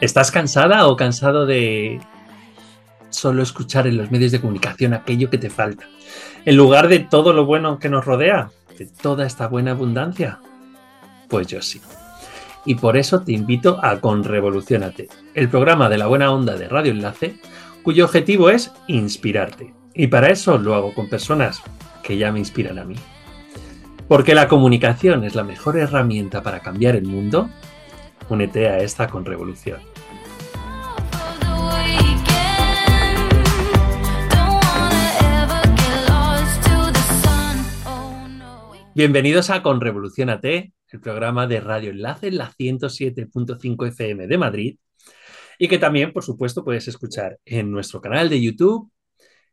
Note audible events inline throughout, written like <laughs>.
¿Estás cansada o cansado de solo escuchar en los medios de comunicación aquello que te falta? En lugar de todo lo bueno que nos rodea, de toda esta buena abundancia. Pues yo sí. Y por eso te invito a Conrevolucionate, el programa de la buena onda de Radio Enlace, cuyo objetivo es inspirarte. Y para eso lo hago con personas que ya me inspiran a mí. Porque la comunicación es la mejor herramienta para cambiar el mundo. Únete a esta. Oh no. Bienvenidos a Conrevolucionate, el programa de Radio Enlace en la 107.5 FM de Madrid y que también, por supuesto, puedes escuchar en nuestro canal de YouTube,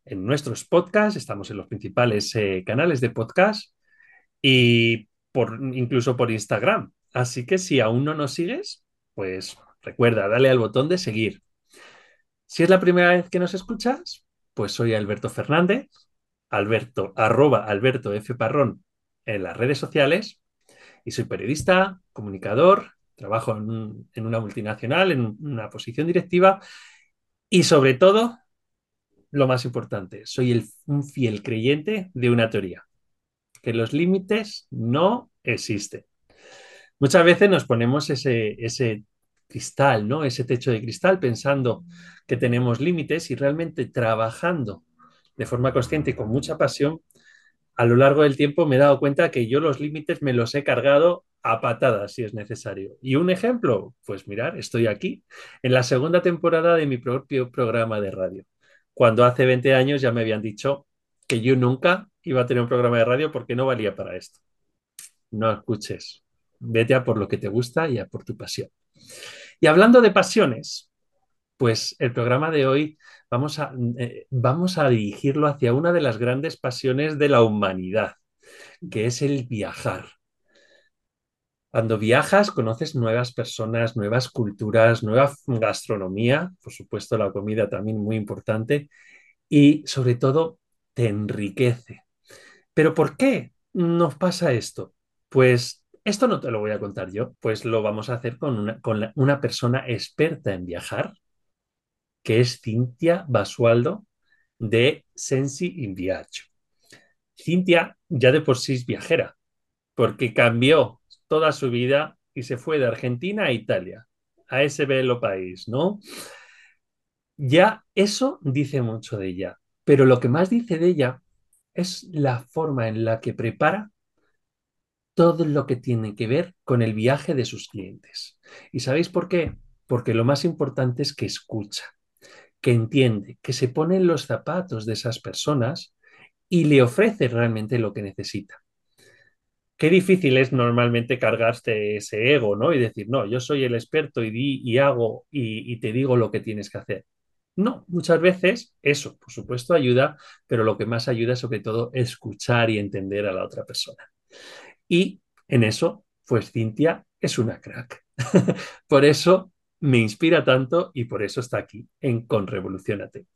en nuestros podcasts, estamos en los principales eh, canales de podcast y por, incluso por Instagram. Así que si aún no nos sigues, pues recuerda, dale al botón de seguir. Si es la primera vez que nos escuchas, pues soy Alberto Fernández, Alberto, arroba Alberto F. Parrón en las redes sociales y soy periodista, comunicador, trabajo en, un- en una multinacional, en una posición directiva y sobre todo, lo más importante, soy el- un fiel creyente de una teoría, que los límites no existen. Muchas veces nos ponemos ese, ese cristal, ¿no? Ese techo de cristal pensando que tenemos límites y realmente trabajando de forma consciente y con mucha pasión, a lo largo del tiempo me he dado cuenta que yo los límites me los he cargado a patadas si es necesario. Y un ejemplo, pues mirar, estoy aquí en la segunda temporada de mi propio programa de radio, cuando hace 20 años ya me habían dicho que yo nunca iba a tener un programa de radio porque no valía para esto. No escuches, vete a por lo que te gusta y a por tu pasión. Y hablando de pasiones, pues el programa de hoy vamos a, eh, vamos a dirigirlo hacia una de las grandes pasiones de la humanidad, que es el viajar. Cuando viajas, conoces nuevas personas, nuevas culturas, nueva gastronomía, por supuesto la comida también muy importante, y sobre todo te enriquece. ¿Pero por qué nos pasa esto? Pues esto no te lo voy a contar yo, pues lo vamos a hacer con una, persona experta en viajar, que es Cintia Basualdo de Sensi in Viaggio. Cintia ya de por sí es viajera, porque cambió toda su vida y se fue de Argentina a Italia, a ese bello país, ¿no? Ya eso dice mucho de ella, pero lo que más dice de ella es la forma en la que prepara todo lo que tiene que ver con el viaje de sus clientes. ¿Y sabéis por qué? Porque lo más importante es que escucha, que entiende, que se pone en los zapatos de esas personas y le ofrece realmente lo que necesita. Qué difícil es normalmente cargarse ese ego, ¿no? Y decir, no, yo soy el experto y di y hago y, y te digo lo que tienes que hacer. No, muchas veces eso, por supuesto, ayuda, pero lo que más ayuda es sobre todo escuchar y entender a la otra persona. Y en eso, pues Cintia es una crack. <laughs> Por eso me inspira tanto y por eso está aquí en Conrevolucionate.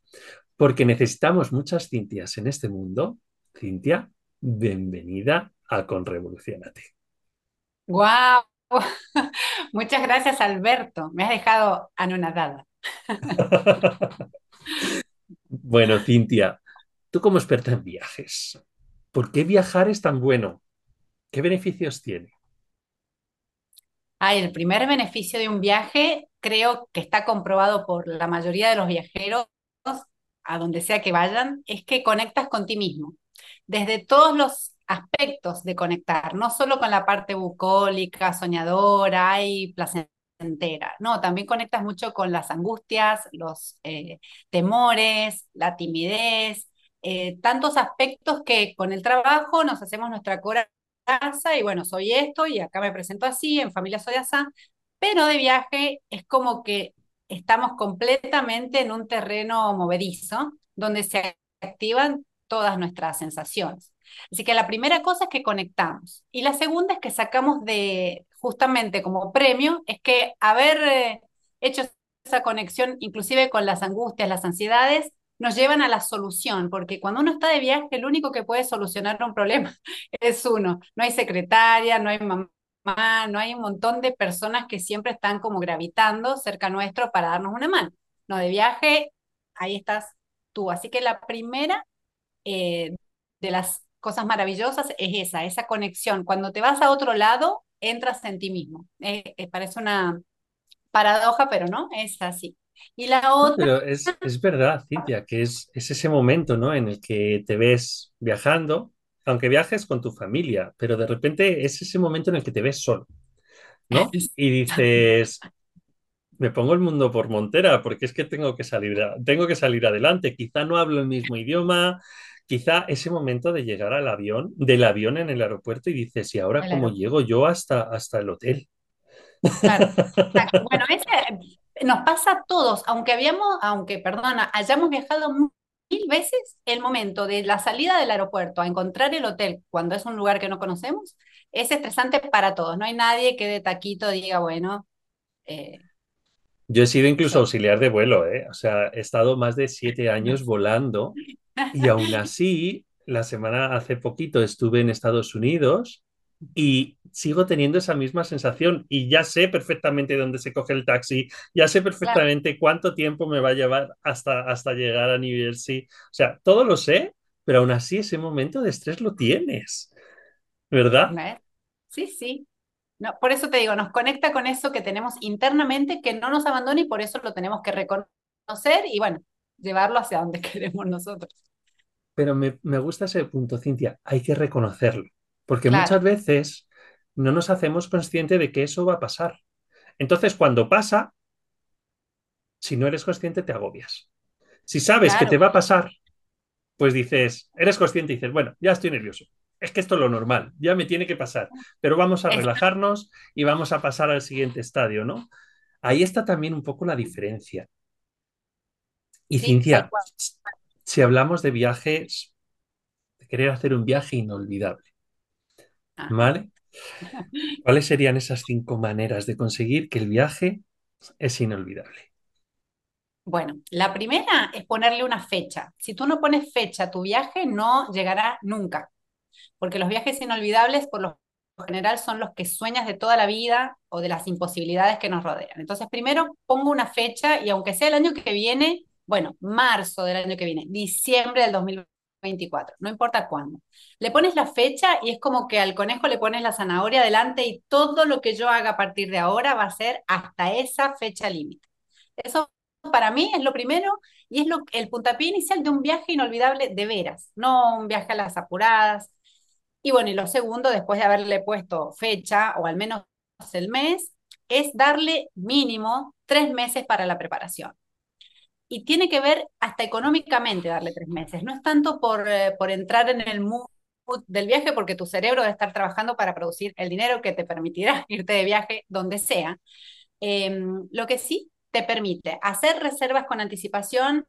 Porque necesitamos muchas Cintias en este mundo. Cintia, bienvenida a Conrevolucionate. ¡Guau! <laughs> Muchas gracias, Alberto. Me has dejado anonadada. <laughs> Bueno, Cintia, tú como experta en viajes, ¿por qué viajar es tan bueno? ¿Qué beneficios tiene? El primer beneficio de un viaje creo que está comprobado por la mayoría de los viajeros, a donde sea que vayan, es que conectas con ti mismo. Desde todos los aspectos de conectar, no solo con la parte bucólica, soñadora y placentera, no, también conectas mucho con las angustias, los eh, temores, la timidez, eh, tantos aspectos que con el trabajo nos hacemos nuestra coraza y bueno, soy esto y acá me presento así, en familia soy así, pero de viaje es como que estamos completamente en un terreno movedizo donde se activan todas nuestras sensaciones. Así que la primera cosa es que conectamos y la segunda es que sacamos de, justamente como premio, es que haber eh, hecho esa conexión inclusive con las angustias, las ansiedades, nos llevan a la solución, porque cuando uno está de viaje, el único que puede solucionar un problema <laughs> es uno. No hay secretaria, no hay mamá, no hay un montón de personas que siempre están como gravitando cerca nuestro para darnos una mano. No, de viaje, ahí estás tú. Así que la primera eh, de las cosas maravillosas es esa, esa conexión. Cuando te vas a otro lado, entras en ti mismo. Eh, eh, parece una paradoja, pero no, es así. Y la otra... pero es, es verdad, Cintia, que es, es ese momento, ¿no? En el que te ves viajando, aunque viajes con tu familia, pero de repente es ese momento en el que te ves solo, ¿no? <laughs> Y dices, me pongo el mundo por montera porque es que tengo que salir, tengo que salir adelante. Quizá no hablo el mismo idioma, quizá ese momento de llegar al avión, del avión en el aeropuerto y dices, ¿y ahora cómo llego yo hasta, hasta el hotel? Claro, <laughs> Bueno, ese nos pasa a todos, aunque habíamos, aunque, perdona, hayamos viajado mil veces, el momento de la salida del aeropuerto a encontrar el hotel cuando es un lugar que no conocemos, es estresante para todos. No hay nadie que de taquito diga, bueno, eh, yo he sido incluso auxiliar de vuelo, ¿eh? O sea, he estado más de siete años volando y aún así, la semana hace poquito estuve en Estados Unidos y sigo teniendo esa misma sensación y ya sé perfectamente dónde se coge el taxi, ya sé perfectamente cuánto tiempo me va a llevar hasta, hasta llegar a New Jersey. O sea, todo lo sé, pero aún así ese momento de estrés lo tienes, ¿verdad? Sí, sí. No, por eso te digo, nos conecta con eso que tenemos internamente, que no nos abandona y por eso lo tenemos que reconocer y bueno, llevarlo hacia donde <laughs> queremos nosotros. Pero me, gusta ese punto, Cintia, hay que reconocerlo, porque muchas veces no nos hacemos consciente de que eso va a pasar. Entonces, cuando pasa, si no eres consciente, te agobias. Si sabes que te va a pasar, pues dices, eres consciente y dices, bueno, ya estoy nervioso es que esto es lo normal, ya me tiene que pasar, pero vamos a relajarnos y vamos a pasar al siguiente estadio, ¿no? Ahí está también un poco la diferencia. Y Cintia, si hablamos de viajes, de querer hacer un viaje inolvidable, ah. ¿vale? <laughs> ¿Cuáles serían esas cinco maneras de conseguir que el viaje es inolvidable? Bueno, la primera es ponerle una fecha. Si tú no pones fecha a tu viaje, no llegará nunca porque los viajes inolvidables por lo general son los que sueñas de toda la vida o de las imposibilidades que nos rodean. Entonces, primero pongo una fecha y aunque sea el año que viene, bueno, marzo del año que viene, diciembre del 2024, no importa cuándo. Le pones la fecha y es como que al conejo le pones la zanahoria adelante y todo lo que yo haga a partir de ahora va a ser hasta esa fecha límite. Eso para mí es lo primero y es lo, el puntapié inicial de un viaje inolvidable de veras, no un viaje a las apuradas, y bueno, y lo segundo, después de haberle puesto fecha o al menos el mes, es darle mínimo tres meses para la preparación. Y tiene que ver hasta económicamente darle tres meses. No es tanto por, eh, por entrar en el mood del viaje, porque tu cerebro debe estar trabajando para producir el dinero que te permitirá <laughs> irte de viaje donde sea. Em, lo que sí te permite hacer reservas con anticipación,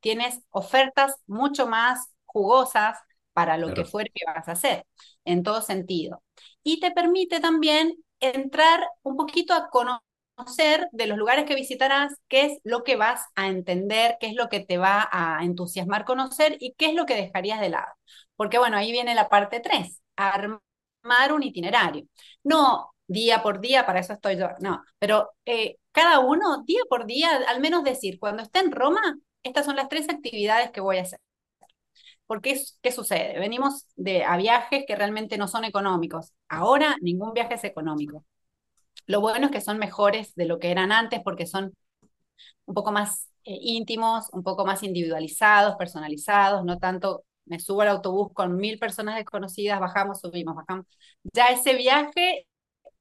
tienes ofertas mucho más jugosas, para lo que fuera que vas a hacer, en todo sentido. Y te permite también entrar un poquito a conocer de los lugares que visitarás, qué es lo que vas a entender, qué es lo que te va a entusiasmar conocer y qué es lo que dejarías de lado. Porque bueno, ahí viene la parte 3, armar un itinerario. No día por día, para eso estoy yo, no, pero eh, cada uno, día por día, al menos decir, cuando esté en Roma, estas son las tres actividades que voy a hacer. Porque, ¿qué sucede? Venimos de, a viajes que realmente no son económicos. Ahora ningún viaje es económico. Lo bueno es que son mejores de lo que eran antes porque son un poco más eh, íntimos, un poco más individualizados, personalizados, no tanto me subo al autobús con mil personas desconocidas, bajamos, subimos, bajamos. Ya ese viaje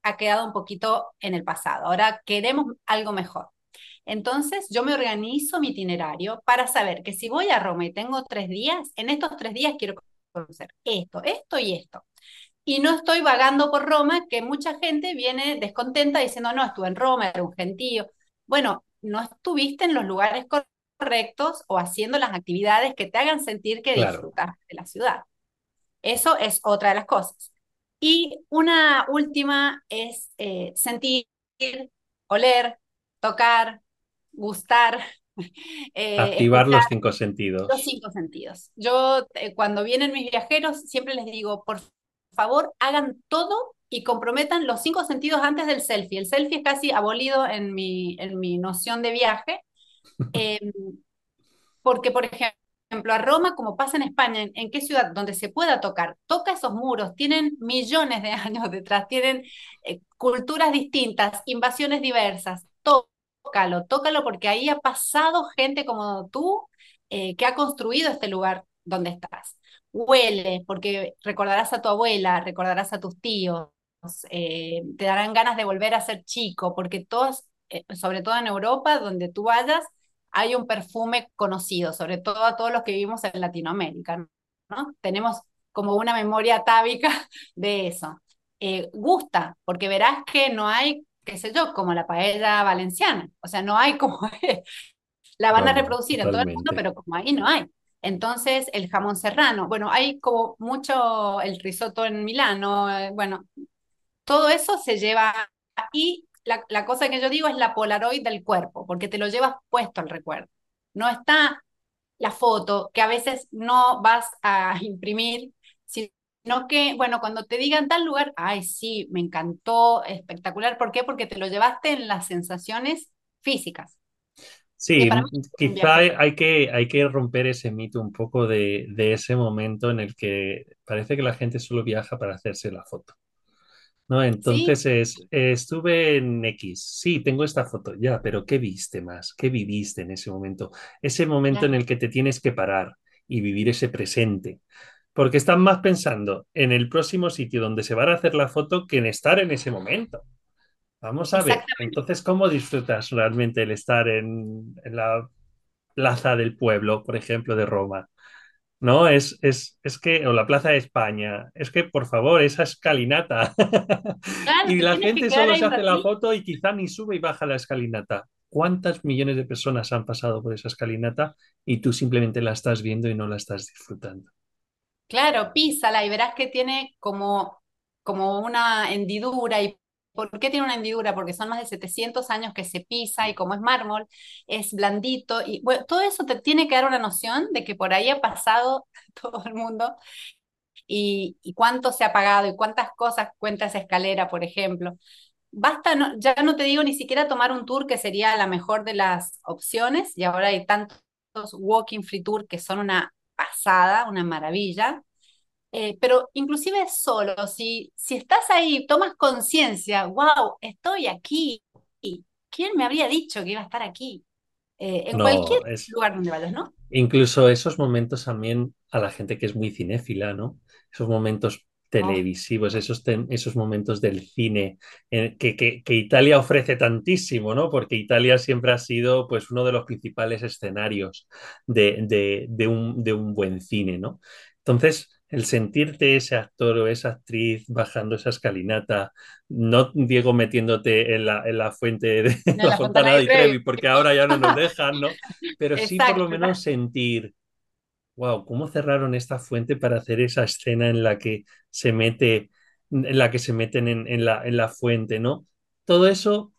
ha quedado un poquito en el pasado. Ahora queremos algo mejor. Entonces yo me organizo mi itinerario para saber que si voy a Roma y tengo tres días, en estos tres días quiero conocer esto, esto y esto. Y no estoy vagando por Roma, que mucha gente viene descontenta diciendo, no, estuve en Roma, era un gentío. Bueno, no estuviste en los lugares correctos o haciendo las actividades que te hagan sentir que disfrutas de la ciudad. Eso es otra de las cosas. Y una última es eh, sentir, oler, tocar, gustar, <laughs> Eh, Activar los cinco los sentidos. cinco sentidos. Yo, eh, cuando vienen mis viajeros, siempre les digo, por favor, hagan todo y comprometan los cinco sentidos antes del selfie. El selfie es casi abolido en mi, en mi noción de viaje. <laughs> Eh, porque, por ejemplo, a Roma, como pasa en España, ¿en, en qué ciudad? Donde se pueda tocar, toca esos muros, tienen millones de <laughs> años detrás, tienen eh, culturas distintas, invasiones diversas, tócalo, tócalo porque ahí ha pasado gente como tú eh, que ha construido este lugar donde estás. Huele, porque recordarás a tu abuela, recordarás a tus tíos, eh, te darán ganas de volver a ser chico, porque todos, eh, sobre todo en Europa, donde tú vayas, hay un perfume conocido, sobre todo a todos los que vivimos en Latinoamérica, ¿no? Tenemos como una memoria atávica <laughs> de eso. Eh, gusta, porque verás que no hay, qué sé yo, como la paella valenciana, o sea, no hay como, <laughs> la van a reproducir en todo el mundo, pero como ahí no hay. Entonces, el jamón serrano, bueno, hay como mucho el risotto en Milano, eh, bueno, todo eso se lleva y la, cosa que yo digo es la Polaroid del cuerpo, porque te lo llevas puesto al recuerdo. No está la foto que a veces no vas a imprimir, sino que, bueno, cuando te digan tal lugar, ay, sí, me encantó, espectacular. ¿Por qué? Porque te lo llevaste en las sensaciones físicas, Sí, quizá hay que, hay que romper ese mito un poco de, de ese momento en el que parece que la gente solo viaja para hacerse la foto. ¿no? Sí, Entonces es, estuve en X, sí, tengo esta foto, ya, pero ¿qué viste más? ¿Qué viviste en ese momento? Ese momento en el que te tienes que parar y vivir ese presente. Porque están más pensando en el próximo sitio donde se van a hacer la foto que en estar en ese momento. Vamos a ver, entonces, ¿cómo disfrutas realmente el estar en, en la plaza del pueblo, por ejemplo, de Roma? No, es, es, es que, o la Plaza de España, es que, por favor, esa escalinata. Claro, <laughs> Y la gente solo se hace la foto y quizá ni sube y baja la escalinata. ¿Cuántas millones de personas han pasado por esa escalinata y tú simplemente la estás viendo y no la estás disfrutando? Claro, písala y verás que tiene como, como una hendidura. ¿Y por qué tiene una hendidura? Porque son más de 700 años que se pisa y como es mármol, es blandito. Y todo eso te tiene que dar una noción de que por ahí ha pasado <laughs> todo el mundo y, y cuánto se ha pagado y cuántas cosas cuenta esa escalera, por ejemplo. Basta, ya no te digo ni siquiera tomar un tour que sería la mejor de las opciones y ahora hay tantos walking free tour que son una pasada, una maravilla eh, pero inclusive solo, si, si estás ahí, tomas conciencia, wow, estoy aquí. ¿Quién me habría dicho que iba a estar aquí? Eh, en cualquier es, lugar donde vayas, ¿no? Incluso esos momentos también a la gente que es muy cinéfila, ¿no? Esos momentos Oh, televisivos, esos, esos momentos del cine eh, que, que- que Italia ofrece tantísimo, ¿no? Porque Italia siempre ha sido pues uno de los principales escenarios de, de- de un, de un buen cine, ¿no? Entonces, el sentirte ese actor o esa actriz bajando esa escalinata, no Diego metiéndote en la, en la fuente de <laughs> la la Fontana di Trevi. Porque ahora ya no nos dejan, ¿no? <laughs> pero sí por lo menos sentir, wow, ¿cómo cerraron esta fuente para hacer esa escena en la que se mete, en la que se meten en, en la, en la fuente, ¿no? Todo eso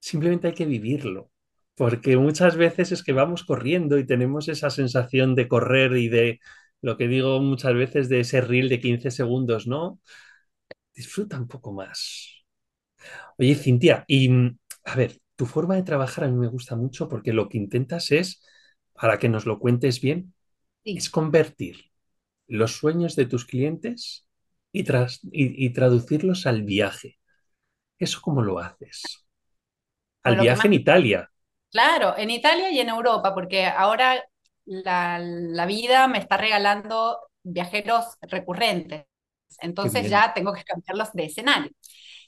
simplemente hay que vivirlo, porque muchas veces es que vamos corriendo y tenemos esa sensación de correr y de lo que digo muchas veces de ese reel de 15 segundos, ¿no? Disfruta un poco más. Oye, Cintia, y mm, a ver, tu forma de trabajar a mí me gusta mucho porque lo que intentas es, para que nos lo cuentes bien, sí. es convertir los sueños de tus clientes y, tras- y- y traducirlos al viaje. ¿Eso cómo lo haces? Al lo viaje más en Italia. Claro, en Italia y en Europa, porque ahora la, la vida me está regalando viajeros recurrentes, entonces ya tengo que cambiarlos de escenario.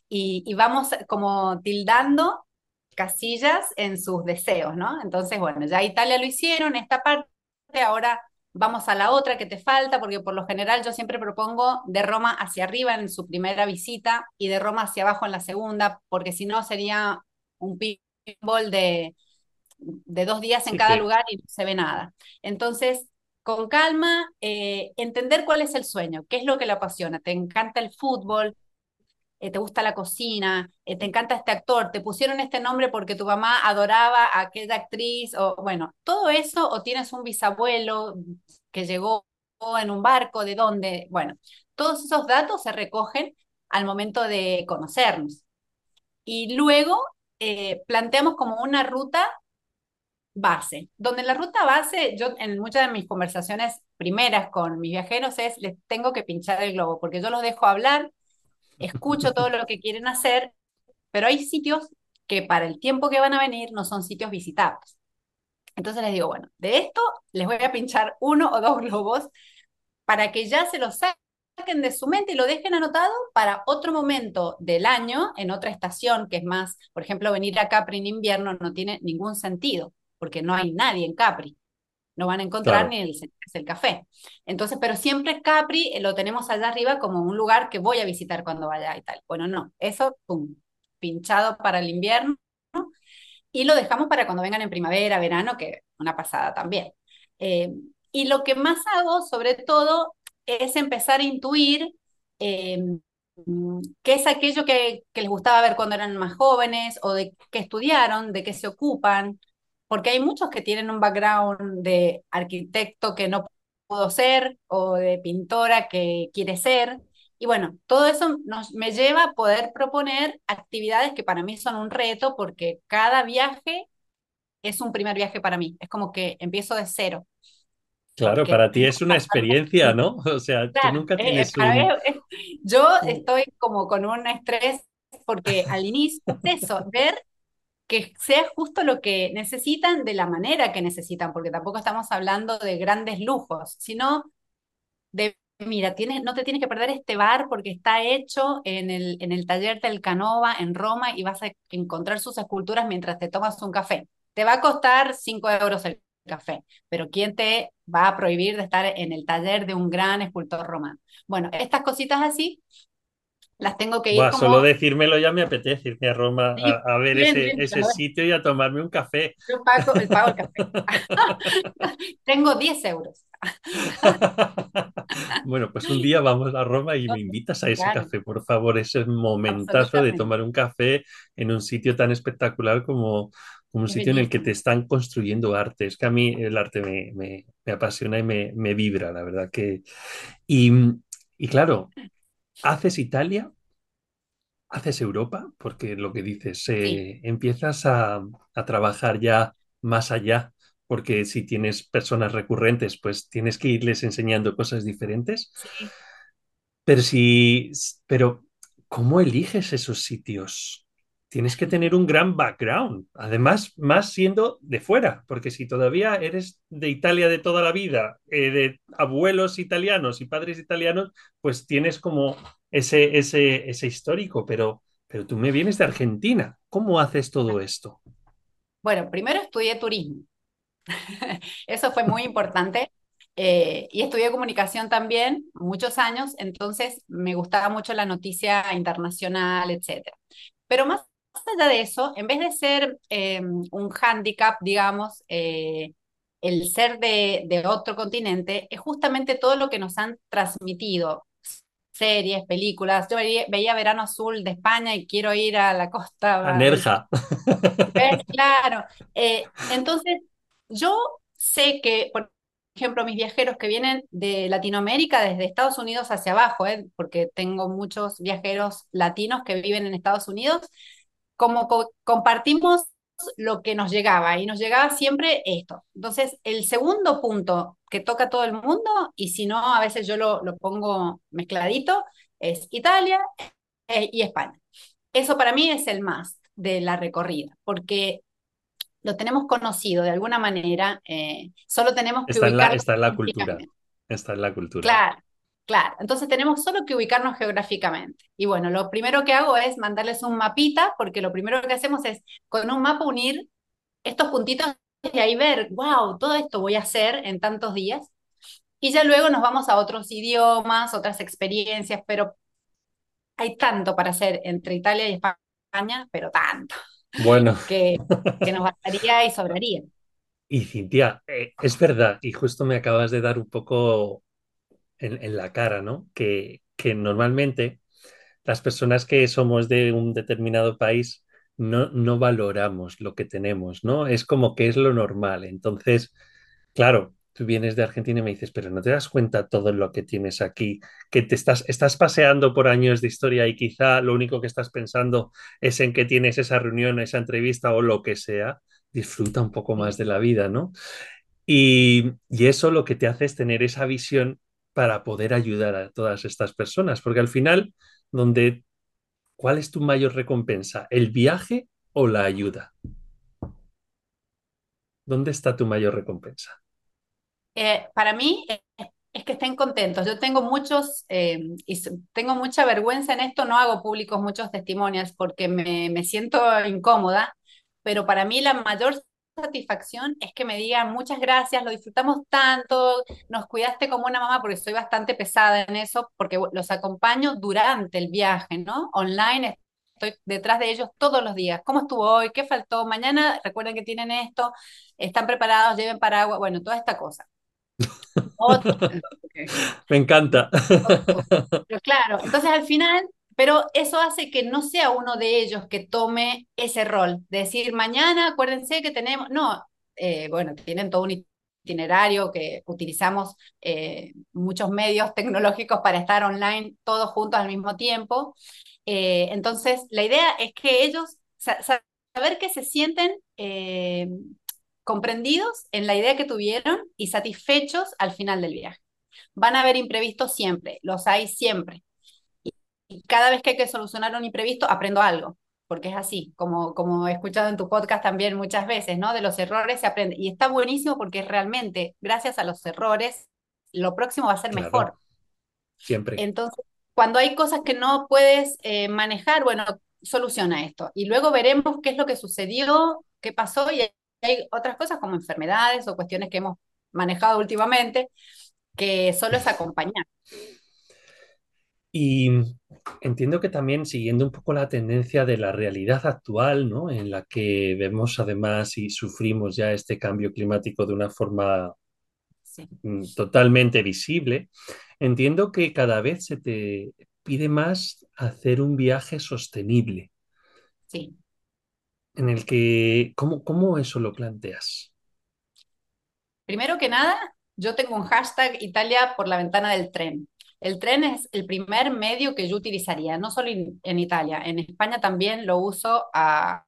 Y, y vamos como tildando casillas en sus deseos, ¿no? Entonces, bueno, ya Italia lo hicieron, esta parte, ahora vamos a la otra que te falta, porque por lo general yo siempre propongo de Roma hacia arriba en su primera visita y de Roma hacia abajo en la segunda, porque si no sería un pinball de de dos días en Sí cada lugar y no se ve nada. Entonces, con calma, eh, entender cuál es el sueño, qué es lo que le apasiona. ¿Te encanta el fútbol? eh, te gusta la cocina, eh, te encanta este actor, te pusieron este nombre porque tu mamá adoraba a aquella actriz, o bueno, todo eso, o tienes un bisabuelo que llegó en un barco, de dónde, bueno, todos esos datos se recogen al momento de conocernos. Y luego planteamos como una ruta base, donde la ruta base, yo en muchas de mis conversaciones primeras con mis viajeros es, les tengo que pinchar el globo, porque yo los dejo hablar, escucho todo lo que quieren hacer, pero hay sitios que para el tiempo que van a venir no son sitios visitados. Entonces les digo, bueno, de esto les voy a pinchar uno o dos globos para que ya se los saquen de su mente y lo dejen anotado para otro momento del año, en otra estación, que es más, por ejemplo, venir a Capri en invierno no tiene ningún sentido, porque no hay nadie en Capri. No van a encontrar ni el, el café. Entonces, pero siempre Capri eh, lo tenemos allá arriba como un lugar que voy a visitar cuando vaya y tal. Bueno, no, eso, pum, pinchado para el invierno y lo dejamos para cuando vengan en primavera, verano, que una pasada también. Eh, y lo que más hago, sobre todo, es empezar a intuir eh, qué es aquello que, que, les gustaba ver cuando eran más jóvenes o de qué estudiaron, de qué se ocupan, porque hay muchos que tienen un background de arquitecto que no pudo ser o de pintora que quiere ser. Y bueno, todo eso nos, me lleva a poder proponer actividades que para mí son un reto porque cada viaje es un primer viaje para mí. Es como que empiezo de cero. Claro, para ti es una experiencia, ¿no? O sea, tú nunca eh, tienes un... <laughs> Yo estoy como con un estrés porque al inicio es eso, ver que sea justo lo que necesitan de la manera que necesitan, porque tampoco estamos hablando de grandes lujos, sino de, mira, tienes, no te tienes que perder este bar porque está hecho en el, en el taller del Canova en Roma y vas a encontrar sus esculturas mientras te tomas un café. Te va a costar 5 euros el café, pero ¿quién te va a prohibir de estar en el taller de un gran escultor romano? Bueno, estas cositas así las tengo que ir. como... Solo decírmelo ya me apetece irme a Roma a, ver ese, ese sitio y a tomarme un café. Yo pago, pago el café. <laughs> tengo 10 euros. <laughs> bueno, pues un día vamos a Roma y me invitas a ese café, por favor, ese momentazo de tomar un café en un sitio tan espectacular como, como un sitio en el que te están construyendo arte. Es que a mí el arte me, me, me apasiona y me, me, vibra, la verdad que... Y, y claro, haces Italia, haces Europa, porque lo que dices, eh, empiezas a, trabajar ya más allá, porque si tienes personas recurrentes, pues tienes que irles enseñando cosas diferentes. Pero si, pero ¿cómo eliges esos sitios? Tienes que tener un gran background, además, más siendo de fuera, porque si todavía eres de Italia de toda la vida, eh, de abuelos italianos y padres italianos, pues tienes como ese, ese, ese histórico, pero, pero tú me vienes de Argentina, ¿cómo haces todo esto? Bueno, primero estudié turismo, <laughs> eso fue muy importante. Eh, y estudié comunicación también muchos años, entonces me gustaba mucho la noticia internacional, etc. Pero más allá de eso, en vez de ser eh, un hándicap, digamos, eh, el ser de, de, otro continente, es justamente todo lo que nos han transmitido. Series, películas. Yo veía, Verano Azul de España y quiero ir a la costa. A Nerja. Claro. Eh, entonces, yo sé que, por ejemplo, mis viajeros que vienen de Latinoamérica, desde Estados Unidos hacia abajo, porque tengo muchos viajeros latinos que viven en Estados Unidos, como compartimos lo que nos llegaba y nos llegaba siempre esto. Entonces, el segundo punto que toca todo el mundo, y si no, a veces yo lo, pongo mezcladito, es Italia eh, y España. Eso para mí es el más de la recorrida, porque lo tenemos conocido de alguna manera, eh, solo tenemos que está está en la cultura. Está en la cultura. Claro, Claro, entonces tenemos solo que ubicarnos geográficamente. Y bueno, lo primero que hago es mandarles un mapita, porque lo primero que hacemos es con un mapa unir estos puntitos y ahí ver, wow, todo esto voy a hacer en tantos días. Y ya luego nos vamos a otros idiomas, otras experiencias, pero hay tanto para hacer entre Italia y España, pero tanto. Bueno. <laughs> que, que nos bastaría y sobraría. Y Cintia, eh, es verdad, y justo me acabas de dar un poco en, la cara, ¿no? Que, que normalmente las personas que somos de un determinado país no, no valoramos lo que tenemos, ¿no? Es como que es lo normal. Entonces, claro, tú vienes de Argentina y me dices, pero no te das cuenta todo lo que tienes aquí, que te estás, estás paseando por años de historia y quizá lo único que estás pensando es en que tienes esa reunión, esa entrevista o lo que sea. Disfruta un poco más de la vida, ¿no? Y, y eso lo que te hace es tener esa visión para poder ayudar a todas estas personas, porque al final, donde, ¿cuál es tu mayor recompensa? ¿El viaje o la ayuda? ¿Dónde está tu mayor recompensa? Eh, para mí es, que estén contentos. Yo tengo muchos, eh, y tengo mucha vergüenza en esto, no hago públicos muchos testimonios porque me, me siento incómoda, pero para mí la mayor satisfacción es que me digan muchas gracias, lo disfrutamos tanto, nos cuidaste como una mamá, porque soy bastante pesada en eso, porque los acompaño durante el viaje, ¿no? Online. Estoy detrás de ellos todos los días. ¿Cómo estuvo hoy? ¿Qué faltó? Mañana recuerden que tienen esto, están preparados, lleven paraguas, bueno, toda esta cosa. <laughs> Otro, Me encanta. <laughs> pero claro, entonces al final, pero eso hace que no sea uno de ellos que tome ese rol, de decir, mañana acuérdense que tenemos, no, eh, bueno, tienen todo un itinerario que utilizamos eh, muchos medios <laughs> tecnológicos para estar online todos juntos al mismo tiempo. Eh, entonces, la idea es que ellos, sa saber que se sienten comprendidos en la idea que tuvieron y satisfechos al final del viaje. Van a haber imprevistos siempre, los hay siempre. Y, cada vez que hay que solucionar un imprevisto, aprendo algo, porque es así, como, como he escuchado en tu podcast también muchas veces, ¿no? De los errores se aprende. Y está buenísimo porque realmente, gracias a los errores, lo próximo va a ser Claro, mejor. siempre. Entonces, cuando hay cosas que no puedes eh, manejar, bueno, soluciona esto. Y luego veremos qué es lo que sucedió, qué pasó, y hay otras cosas como enfermedades o cuestiones que hemos manejado últimamente, que solo es acompañar. Y entiendo que también siguiendo un poco la tendencia de la realidad actual, ¿no? En la que vemos además y sufrimos ya este cambio climático de una forma Sí. mm, totalmente visible, entiendo que cada vez se te pide más hacer un viaje sostenible, Sí. en el que, ¿cómo, cómo eso lo planteas? Primero que nada, yo tengo un hashtag Italia por la ventana del tren. El tren es el primer medio que yo utilizaría, no solo en, Italia, en España también lo uso a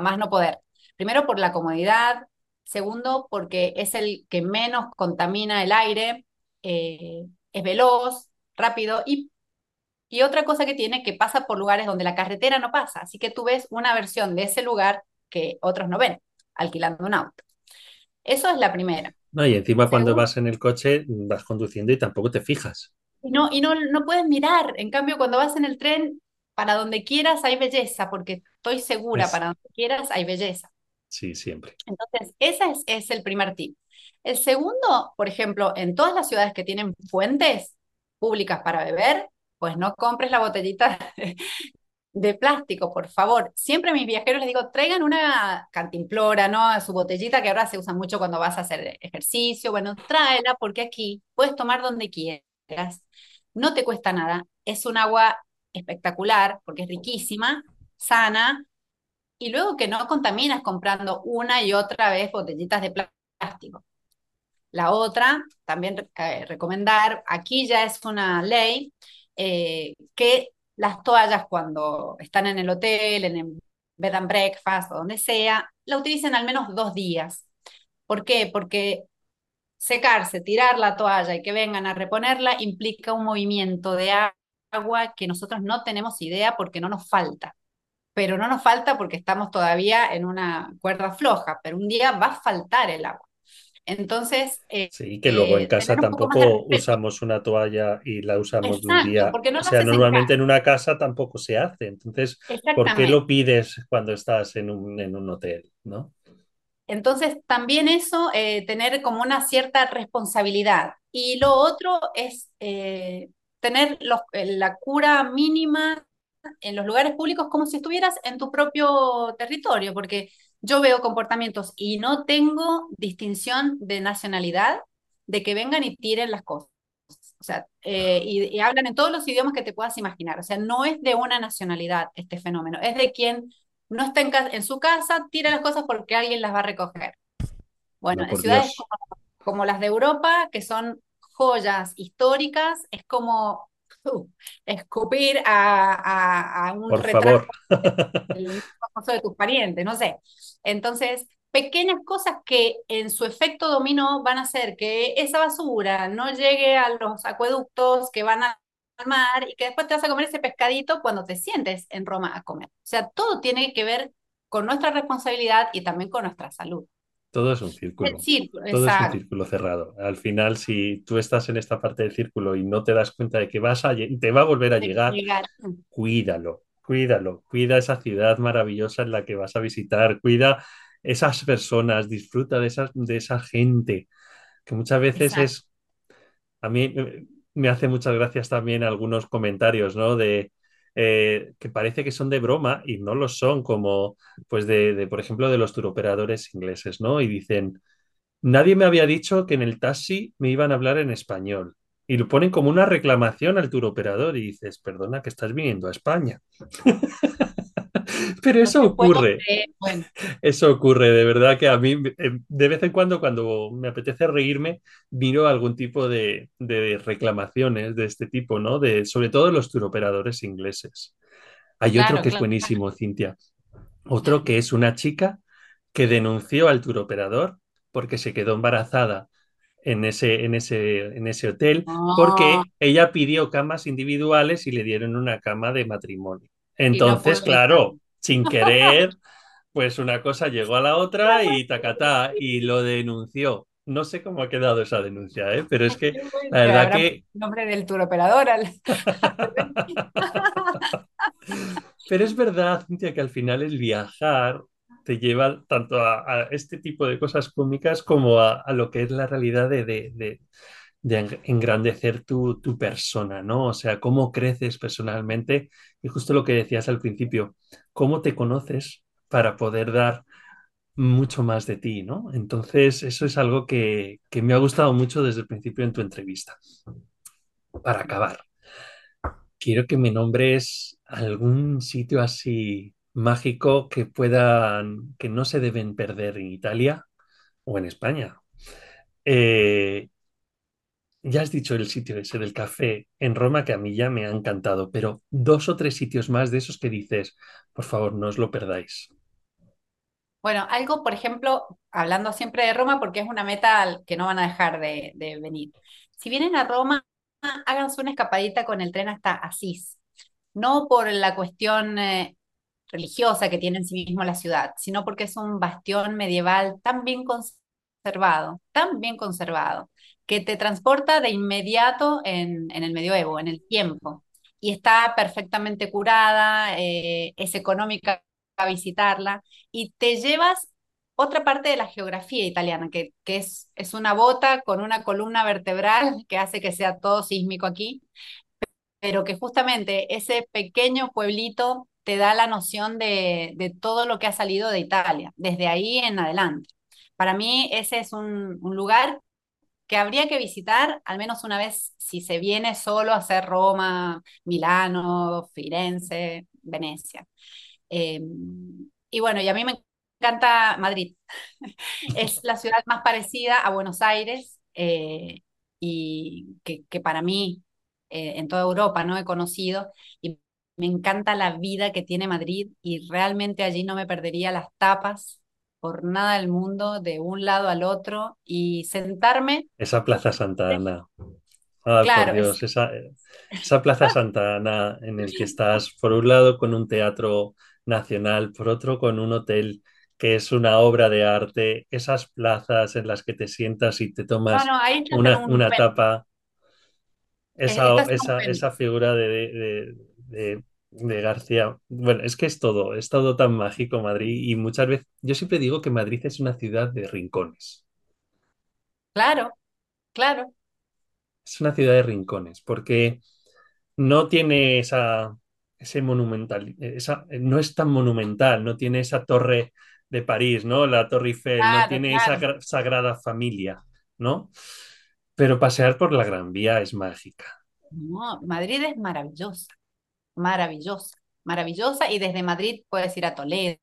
más no poder. Primero por la comodidad, segundo porque es el que menos contamina el aire, eh, es veloz, rápido y, y otra cosa que tiene que pasa por lugares donde la carretera no pasa, así que tú ves una versión de ese lugar que otros no ven, alquilando un auto. Eso es la primera. No, y encima cuando vas en el coche vas conduciendo y tampoco te fijas. y no, y no, no puedes mirar. En cambio, cuando vas en el tren, para donde quieras hay belleza, porque estoy segura, Es, para donde quieras hay belleza. sí, siempre. Entonces, ese es, es el primer tip. El segundo, por ejemplo, en todas las ciudades que tienen fuentes públicas para beber, pues no compres la botellita <laughs> de plástico, por favor. Siempre a mis viajeros les digo, traigan una cantimplora, ¿no? Su botellita que ahora se usa mucho cuando vas a hacer ejercicio. Bueno, tráela porque aquí puedes tomar donde quieras. No te cuesta nada. Es un agua espectacular porque es riquísima, sana y luego que no contaminas comprando una y otra vez botellitas de plástico. La otra, también eh, recomendar, aquí ya es una ley eh, que las toallas cuando están en el hotel, en el bed and breakfast o donde sea, la utilicen al menos dos días. ¿Por qué? Porque secarse, tirar la toalla y que vengan a reponerla implica un movimiento de agua que nosotros no tenemos idea porque no nos falta pero no nos falta porque estamos todavía en una cuerda floja, pero un día va a faltar el agua. Entonces, eh, Sí, que luego en eh, casa tampoco usamos una toalla y la usamos de un Exacto, día. porque no O sea, en normalmente casa. en una casa tampoco se hace. Entonces, ¿por qué lo pides cuando estás en un, en un hotel, ¿no? Entonces, también eso, eh, tener como una cierta responsabilidad. Y lo otro es eh, tener los, eh, la cura mínima en los lugares públicos como si estuvieras en tu propio territorio, porque yo veo comportamientos y no tengo distinción de nacionalidad de que vengan y tiren las cosas. O sea, eh, y, y hablan en todos los idiomas que te puedas imaginar. O sea, no es de una nacionalidad este fenómeno, es de quien no está en, en su casa, tira las cosas porque alguien las va a recoger. Bueno, No, en ciudades como, como las de Europa, que son joyas históricas, es como uh, <laughs> escupir a, a- a un Por retrato <laughs> del famoso de tus parientes, no sé. Entonces, pequeñas cosas que en su efecto dominó van a hacer que esa basura no llegue a los acueductos que van a- al mar y que después te vas a comer ese pescadito cuando te sientes en Roma a comer. O sea, todo tiene que ver con nuestra responsabilidad y también con nuestra salud. Todo es un El círculo. círculo, Todo es un círculo cerrado. Al final, si tú estás en esta parte del círculo y no te das cuenta de que vas a, te va a volver a llegar, llegar. cuídalo, cuídalo, cuida esa ciudad maravillosa en la que vas a visitar, cuida esas personas, disfruta de esa, de esa gente, que muchas veces Exacto. es, a mí eh, me hace muchas gracias también algunos comentarios, ¿no? De eh, que parece que son de broma y no lo son, como pues de, de, por ejemplo, de los turoperadores ingleses, ¿no? Y dicen, nadie me había dicho que en el taxi me iban a hablar en español. Y lo ponen como una reclamación al turoperador y dices, perdona, que estás viniendo a España. <laughs> Pero eso ocurre, creer. Bueno, eso ocurre, de verdad que a mí eh, de vez en cuando cuando me apetece reírme, miro algún tipo de, de reclamaciones de este tipo, ¿no? De, sobre todo los turoperadores ingleses. Hay otro claro, que es claro. buenísimo, Cintia. Otro que es una chica que denunció al turoperador porque se quedó embarazada en ese, en ese, en ese hotel, porque ella pidió camas individuales y le dieron una cama de matrimonio. no Entonces, claro, sin querer, pues una cosa llegó a la otra y tacatá, y lo denunció. No sé cómo ha quedado esa denuncia, ¿eh? Pero es que la verdad que nombre del tour operador al. <laughs> Pero es verdad, Cintia, que al final el viajar te lleva tanto a, a este tipo de cosas cómicas como a, a lo que es la realidad de, de- de- de en- engrandecer tu, tu persona, ¿no? O sea, cómo creces personalmente y justo lo que decías al principio, cómo te conoces para poder dar mucho más de ti, ¿no? Entonces, eso es algo que, que me ha gustado mucho desde el principio en tu entrevista. Para acabar. Quiero que me nombres algún sitio así mágico que puedan, que no se deben perder en Italia o en España. Eh, ya has dicho el sitio ese del café en Roma que a mí ya me ha encantado, pero dos o tres sitios más de esos que dices, por favor, no os lo perdáis. Bueno, algo, por ejemplo, hablando siempre de Roma, porque es una meta que no van a dejar de, de venir. Si vienen a Roma, háganse una escapadita con el tren hasta Asís. No por la cuestión eh, religiosa que tiene en sí mismo la ciudad, sino porque es un bastión medieval tan bien conservado, tan bien conservado, que te transporta de inmediato en, en el medioevo, en el tiempo. Y está perfectamente curada, eh, es económica visitarla y te llevas otra parte de la geografía italiana, que, es, es una bota con una columna vertebral que hace que sea todo sísmico aquí pero que justamente ese pequeño pueblito te da la noción de, todo lo que ha salido de Italia, desde ahí en adelante. Para mí ese es un lugar que habría que visitar al menos una vez si se viene solo a hacer Roma, Milano, Firenze, Venecia. Eh, y bueno, y a mí me encanta Madrid. <laughs> Es la ciudad más parecida a Buenos Aires eh, y que, para mí eh, en toda Europa no he conocido y me encanta la vida que tiene Madrid y realmente allí no me perdería las tapas por nada del mundo de un lado al otro y sentarme Esa Plaza Santa Ana. Ah, por claro, es Dios, esa, esa Plaza <laughs> Santa Ana en el que estás, por un lado, con un teatro nacional, por otro, con un hotel que es una obra de arte, esas plazas en las que te sientas y te tomas no, una, un una tapa, eh, esa, esa, esa figura de, de, de- de García. Bueno, es que es todo, es todo tan mágico Madrid y muchas veces, yo siempre digo que Madrid es una ciudad de rincones. Claro, claro, Es una ciudad de rincones, porque no tiene esa, ese monumental, esa, no es tan monumental, no tiene esa torre de París, ¿no? La Torre Eiffel, no tiene esa claro. sagrada familia, ¿no? Pero pasear por la Gran Vía es mágica. No, Madrid es maravillosa, maravillosa, maravillosa y desde Madrid puedes ir a Toledo,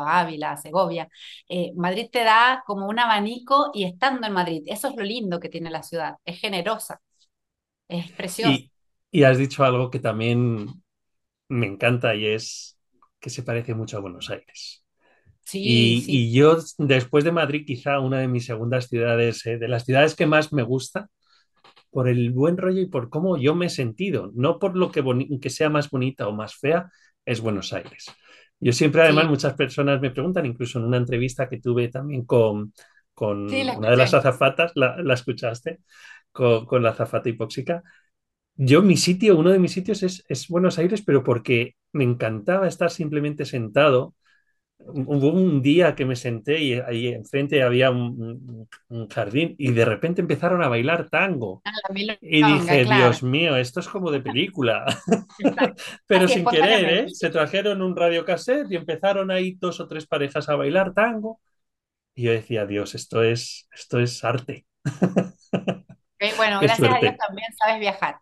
a Ávila, a Segovia. Eh, Madrid te da como un abanico y estando en Madrid, eso es lo lindo que tiene la ciudad, es generosa, es preciosa. Y, y has dicho algo que también me encanta y es que se parece mucho a Buenos Aires. Sí, Y, sí, y yo, después de Madrid, quizá una de mis segundas ciudades, eh, de las ciudades que más me gusta, por el buen rollo y por cómo yo me he sentido, no por lo que, sea más bonita o más fea, es Buenos Aires. Yo siempre, además, sí, muchas personas me preguntan, incluso en una entrevista que tuve también con, con una de las azafatas, la, la escuchaste, con, con la azafata hipóxica. Yo, mi sitio, uno de mis sitios es, es Buenos Aires, pero porque me encantaba estar simplemente sentado Hubo un día que me senté y ahí enfrente había un, jardín y de repente empezaron a bailar tango. Ah, Y dije, claro, Dios mío, esto es como de película. <laughs> Pero Así, sin querer, ¿eh? Se trajeron un radiocassette y empezaron ahí dos o tres parejas a bailar tango. Y yo decía, Dios, esto es, esto es arte. Bueno, <laughs> Qué gracias a Dios también sabes viajar.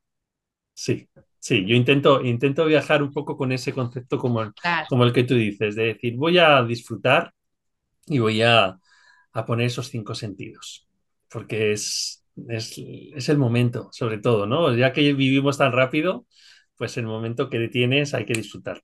Sí, sí, yo intento, intento viajar un poco con ese concepto como el, Claro, como el que tú dices, de decir, voy a disfrutar y voy a, a poner esos cinco sentidos, porque es, es, es el momento, sobre todo, ¿no? Ya que vivimos tan rápido, pues el momento que tienes hay que disfrutar.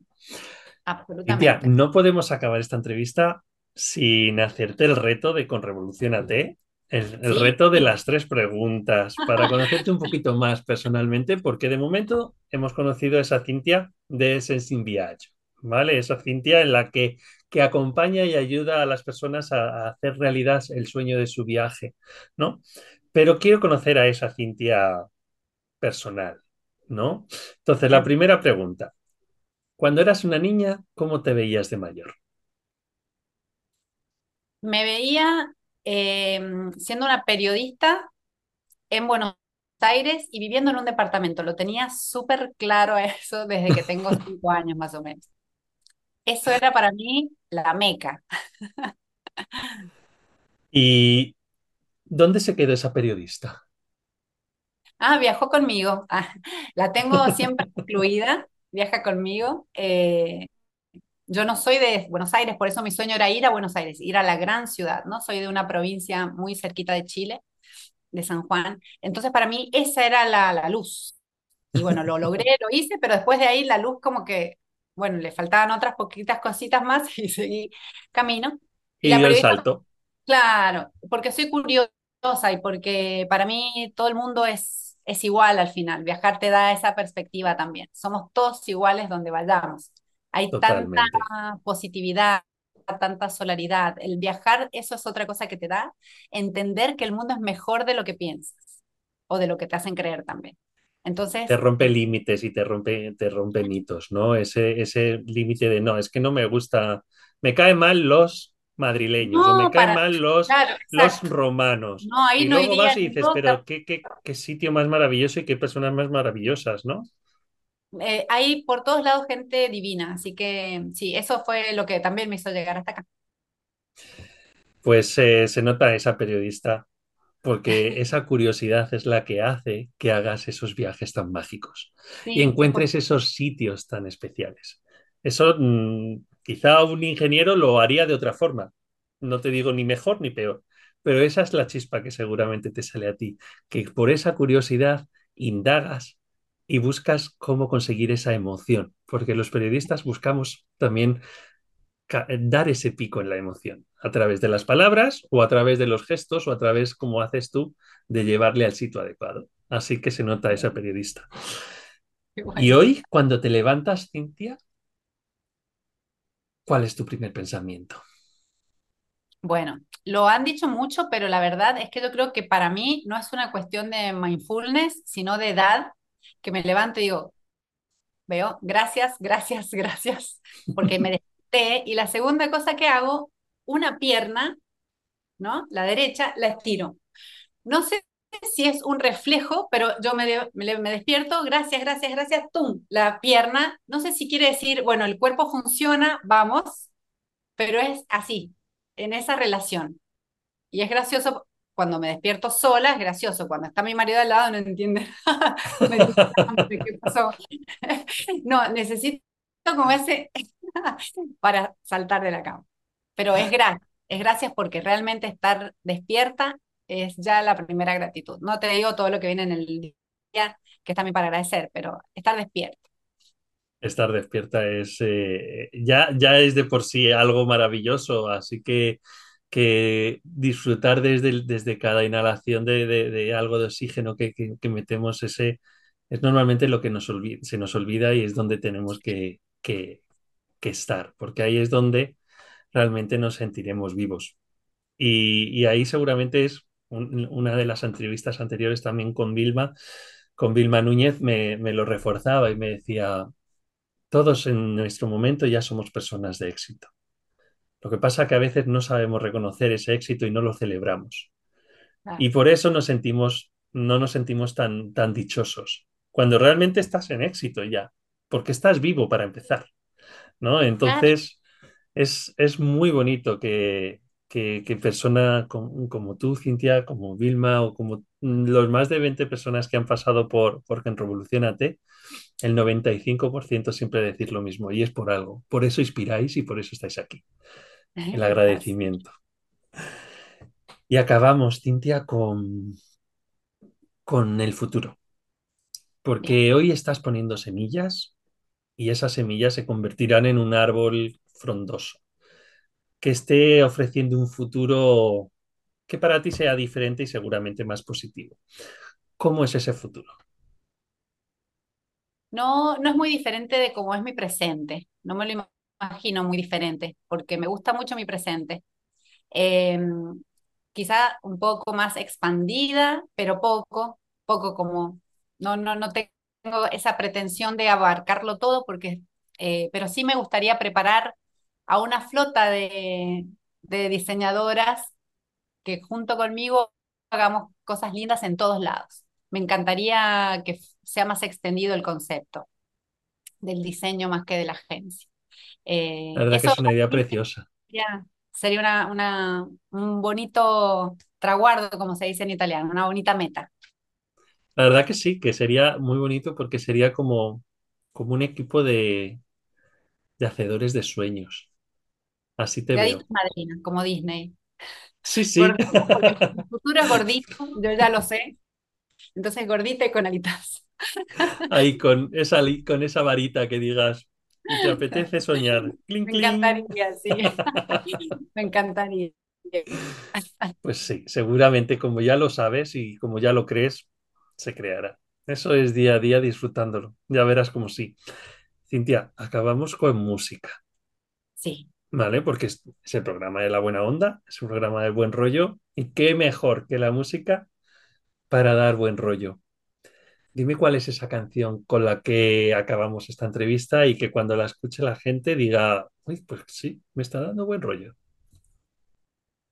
Cintia, absolutamente. no podemos acabar esta entrevista sin hacerte el reto de Con Revolución AT, el, reto de las tres preguntas, para <laughs> conocerte un poquito más personalmente, porque de momento hemos conocido a esa Cintia de Sensing Viaggio, ¿vale? Esa Cintia en la que, que acompaña y ayuda a las personas a, a hacer realidad el sueño de su viaje, ¿no? Pero quiero conocer a esa Cintia personal, ¿no? Entonces, la primera pregunta. Cuando eras una niña, ¿cómo te veías de mayor? Me veía eh, siendo una periodista en Buenos Aires y viviendo en un departamento. Lo tenía súper claro eso desde que tengo <laughs> cinco años más o menos. Eso era para mí la meca. ¿Y dónde se quedó esa periodista? Ah, viajó conmigo. Ah, la tengo siempre <laughs> incluida. Viaja conmigo. Eh, yo no soy de Buenos Aires, por eso mi sueño era ir a Buenos Aires, ir a la gran ciudad, ¿no? Soy de una provincia muy cerquita de Chile, de San Juan. Entonces, para mí, esa era la, la luz. Y bueno, lo <laughs> logré, lo hice, pero después de ahí la luz como que, bueno, le faltaban otras poquitas cositas más <laughs> y seguí camino. Y Y dio el salto, claro, porque soy curiosa y porque para mí todo el mundo es, es igual al final. Viajar te da esa perspectiva también. Somos todos iguales donde vayamos. Hay tanta positividad, tanta solaridad. El viajar, eso es otra cosa que te da, entender que el mundo es mejor de lo que piensas o de lo que te hacen creer también. Te Entonces, rompe límites y te rompe, te rompe mitos, ¿no? Ese, ese límite de no, es que no me gusta, me caen mal los madrileños o me caen mal los, claro, los romanos. No, ahí Y no luego iría vas y dices, pero qué, qué, qué sitio más maravilloso y qué personas más maravillosas, ¿no? Eh, hay por todos lados gente divina, así que sí, eso fue lo que también me hizo llegar hasta acá. Pues eh, se nota esa periodista porque <laughs> esa curiosidad es la que hace que hagas esos viajes tan mágicos y encuentres esos sitios tan especiales. Eso mm, quizá un ingeniero lo haría de otra forma. No te digo ni mejor ni peor, pero esa es la chispa que seguramente te sale a ti, que por esa curiosidad indagas y buscas cómo conseguir esa emoción, porque los periodistas buscamos también ca- dar ese pico en la emoción, a través de las palabras o a través de los gestos o a través, como haces tú, de llevarle al sitio adecuado. Así que se nota esa periodista. Y hoy, cuando te levantas, Cintia, ¿cuál es tu primer pensamiento? Bueno, lo han dicho mucho, pero la verdad es que yo creo que para mí no es una cuestión de mindfulness, sino de edad, que me levanto y digo, veo, gracias, gracias, <laughs> gracias, porque me desperté. Y la segunda cosa que hago, una pierna, ¿no? La derecha, la estiro. No sé si es un reflejo, pero yo me, me, me despierto, gracias, gracias, gracias, ¡tum! La pierna, no sé si quiere decir, bueno, el cuerpo funciona, vamos, pero es así, en esa relación. Y es gracioso cuando me despierto sola es gracioso. Cuando está mi marido al lado no entiende <laughs> nada. ¿qué pasó? <laughs> No, necesito como ese <laughs> para saltar de la cama. Pero es gracias, es gracias porque realmente estar despierta es ya la primera gratitud. No te digo todo lo que viene en el día, que es también para agradecer, pero estar despierta. Estar despierta es eh, ya, ya es de por sí algo maravilloso, así que, que disfrutar desde, desde cada inhalación de, de- algo de oxígeno que, que- metemos ese es normalmente lo que nos olvi- se nos olvida y es donde tenemos que, que, estar, porque ahí es donde realmente nos sentiremos vivos. Y, y ahí seguramente es un- una de las entrevistas anteriores también con Vilma, con Vilma Núñez, me, me lo reforzaba y me decía, todos en nuestro momento ya somos personas de éxito. Lo que pasa es que a veces no sabemos reconocer ese éxito y no lo celebramos. Y por eso nos sentimos, no nos sentimos tan, tan dichosos, cuando realmente estás en éxito ya, porque estás vivo para empezar, ¿no? Entonces, es, es muy bonito que, que, que personas como, como tú, Cintia, como Vilma o como los más de 20 personas que han pasado por, por En Revolucionate, el 95% siempre decir lo mismo y es por algo. Por eso inspiráis y por eso estáis aquí. El <laughs> agradecimiento. Y acabamos, Cintia, con, con el futuro, porque hoy estás poniendo semillas y esas semillas se convertirán en un árbol frondoso, que esté ofreciendo un futuro que para ti sea diferente y seguramente más positivo. ¿Cómo es ese futuro? No, no es muy diferente de cómo es mi presente. No me lo imagino muy diferente, porque me gusta mucho mi presente. Eh, quizá un poco más expandida, pero poco, poco como, no, no, no tengo esa pretensión de abarcarlo todo, porque, eh, pero sí me gustaría preparar a una flota de, de diseñadoras que junto conmigo hagamos cosas lindas en todos lados. Me encantaría que sea más extendido el concepto del diseño más que de la agencia. La Eh, verdad que es una idea preciosa. sería, sería una, una- un bonito traguardo, como se dice en italiano, una bonita meta. La verdad que sí, que sería muy bonito porque sería como, como un equipo de, de hacedores de sueños. Así te veo. madrina, como Disney. Sí, sí. Porque <laughs> mi futuro es gordito, yo ya lo sé. Entonces gordita y con alitas. Ahí con esa, con esa varita que digas, <laughs> y te apetece soñar. Cling, Me encantaría, sí. <laughs> Me encantaría. Pues sí, seguramente como ya lo sabes y como ya lo crees, se creará. Eso es día a día disfrutándolo. Ya verás como sí. Cintia, acabamos con música, Sí. ¿vale? Porque es, es el programa de la buena onda, es un programa de buen rollo. ¿Y qué mejor que la música para dar buen rollo? Dime cuál es esa canción con la que acabamos esta entrevista y que cuando la escuche la gente diga, uy, pues sí, me está dando buen rollo.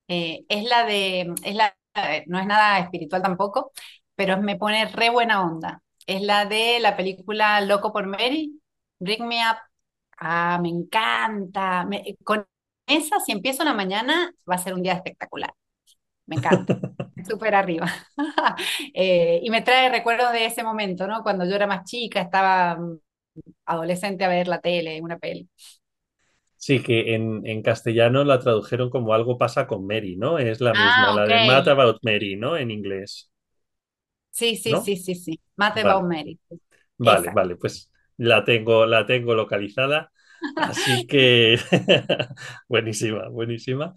Eh, es la de, es la, no es nada espiritual tampoco, pero me pone re buena onda. Es la de la película Loco por Mary, Bring Me Up. Ah, me encanta. Con esa, si empiezo una mañana, va a ser un día espectacular. Me encanta. Súper arriba. <laughs> Eh, y me trae recuerdos de ese momento, ¿no? Cuando yo era más chica, estaba mm, adolescente a ver la tele, una peli. Sí, que en, en castellano la tradujeron como Algo pasa con Mary, ¿no? Es la misma, Ah, la de Mad About Mary, ¿no? En inglés, Sí, sí, ¿no? sí, sí, sí. Mate About Mary. vale, vale, pues la tengo, la tengo localizada, así que <laughs> <laughs> buenísima, buenísima.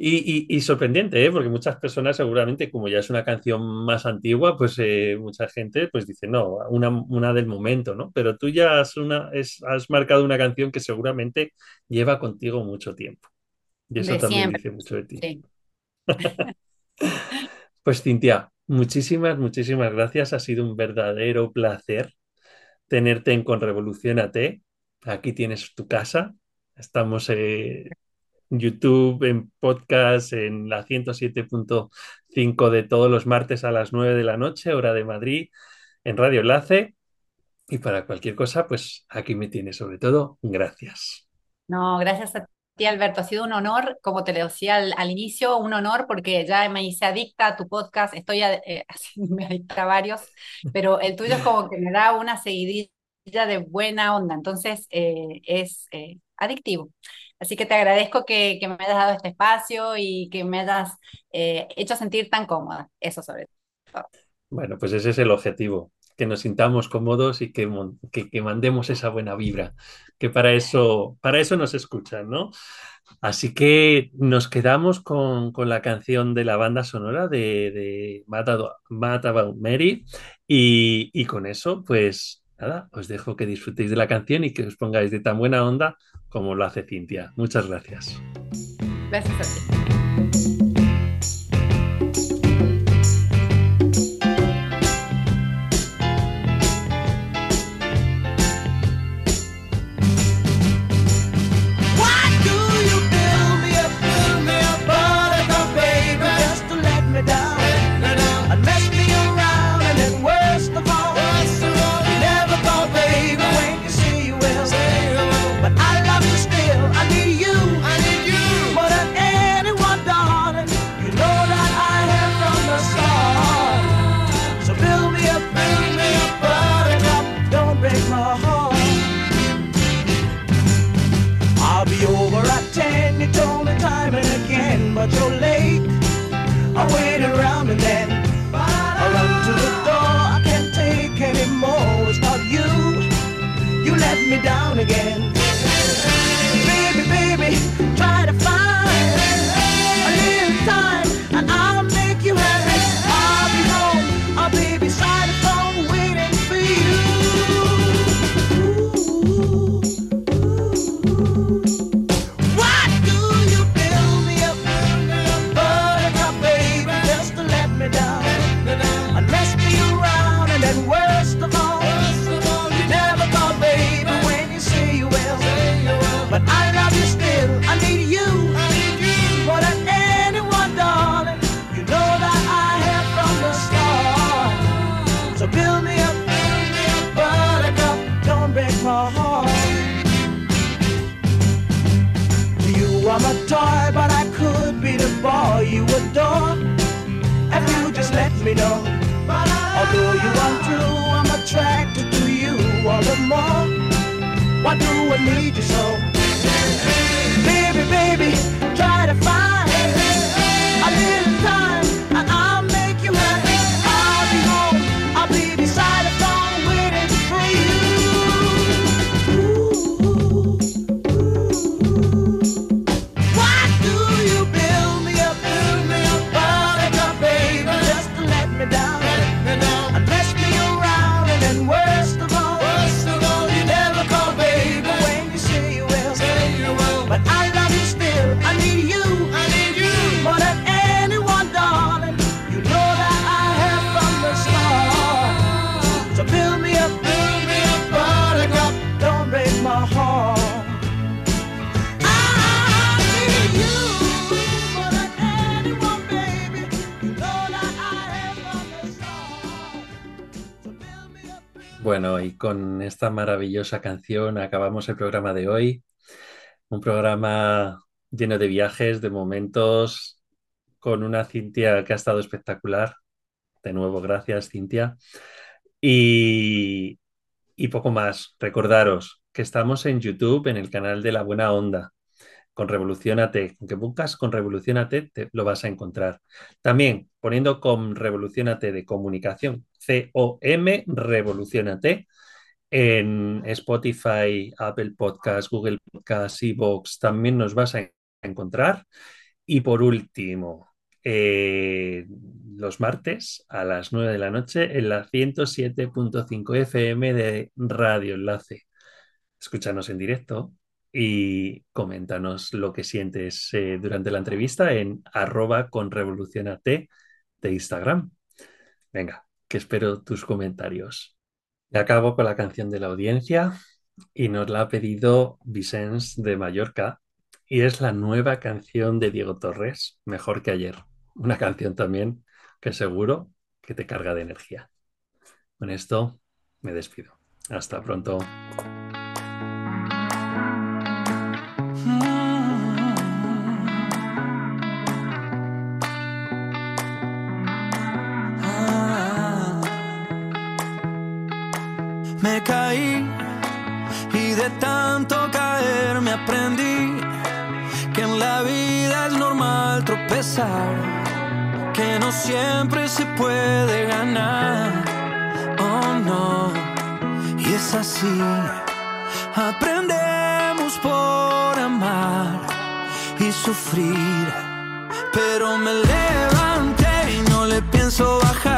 Y, y- y sorprendente, ¿eh? Porque muchas personas seguramente, como ya es una canción más antigua, pues eh, mucha gente pues dice, no, una, una del momento, ¿no? Pero tú ya has, una, es- has marcado una canción que seguramente lleva contigo mucho tiempo. Y eso De también siempre. dice mucho de ti. Sí. <laughs> Pues Cintia, muchísimas, muchísimas gracias. Ha sido un verdadero placer tenerte en Conrevolución AT. Aquí tienes tu casa. Estamos eh, YouTube, en podcast, en la 107.5 de todos los martes a las 9 de la noche, hora de Madrid, en Radio Enlace. Y para cualquier cosa, pues aquí me tienes. Sobre todo, gracias. No, gracias a Alberto, ha sido un honor, como te lo decía al, inicio, un honor porque ya me hice adicta a tu podcast, estoy eh, <laughs> adicta a varios, pero el tuyo es como que me da una seguidilla de buena onda, entonces eh, es eh, adictivo. Así que te agradezco que, me hayas dado este espacio y que me hayas eh, hecho sentir tan cómoda, eso sobre todo. Bueno, pues ese es el objetivo, que nos sintamos cómodos y que, que, mandemos esa buena vibra, que para eso, para eso nos escuchan, ¿no? Así que nos quedamos con, con la canción de la banda sonora de, de About Mary y, y, con eso, pues nada, os dejo que disfrutéis de la canción y que os pongáis de tan buena onda como lo hace Cintia. Muchas gracias. Gracias a ti. down again. Bueno, y con esta maravillosa canción acabamos el programa de hoy. Un programa lleno de viajes, de momentos, con una Cintia que ha estado espectacular. De nuevo, gracias, Cintia. Y, y poco más. Recordaros que estamos en YouTube, en el canal de La Buena Onda con Revolución AT. Aunque buscas con Revolución AT, te lo vas a encontrar. También poniendo con Revolución AT de comunicación, C-O-M, Revolución AT, en Spotify, Apple Podcasts, Google Podcasts, Evox, también nos vas a encontrar. Y por último, eh, los martes a las 9 de la noche en la 107.5 FM de Radio Enlace. Escúchanos en directo y coméntanos lo que sientes eh, durante la entrevista en arroba con revolucionat de Instagram. Venga, que espero tus comentarios. Y acabo con la canción de la audiencia y nos la ha pedido Vicens de Mallorca y es la nueva canción de Diego Torres, Mejor que ayer. Una canción también que seguro que te carga de energía. Con esto me despido. Hasta pronto. que no siempre se puede ganar. Oh no, y es así. Aprendemos por amar y sufrir. Pero me levanté y no le pienso bajar.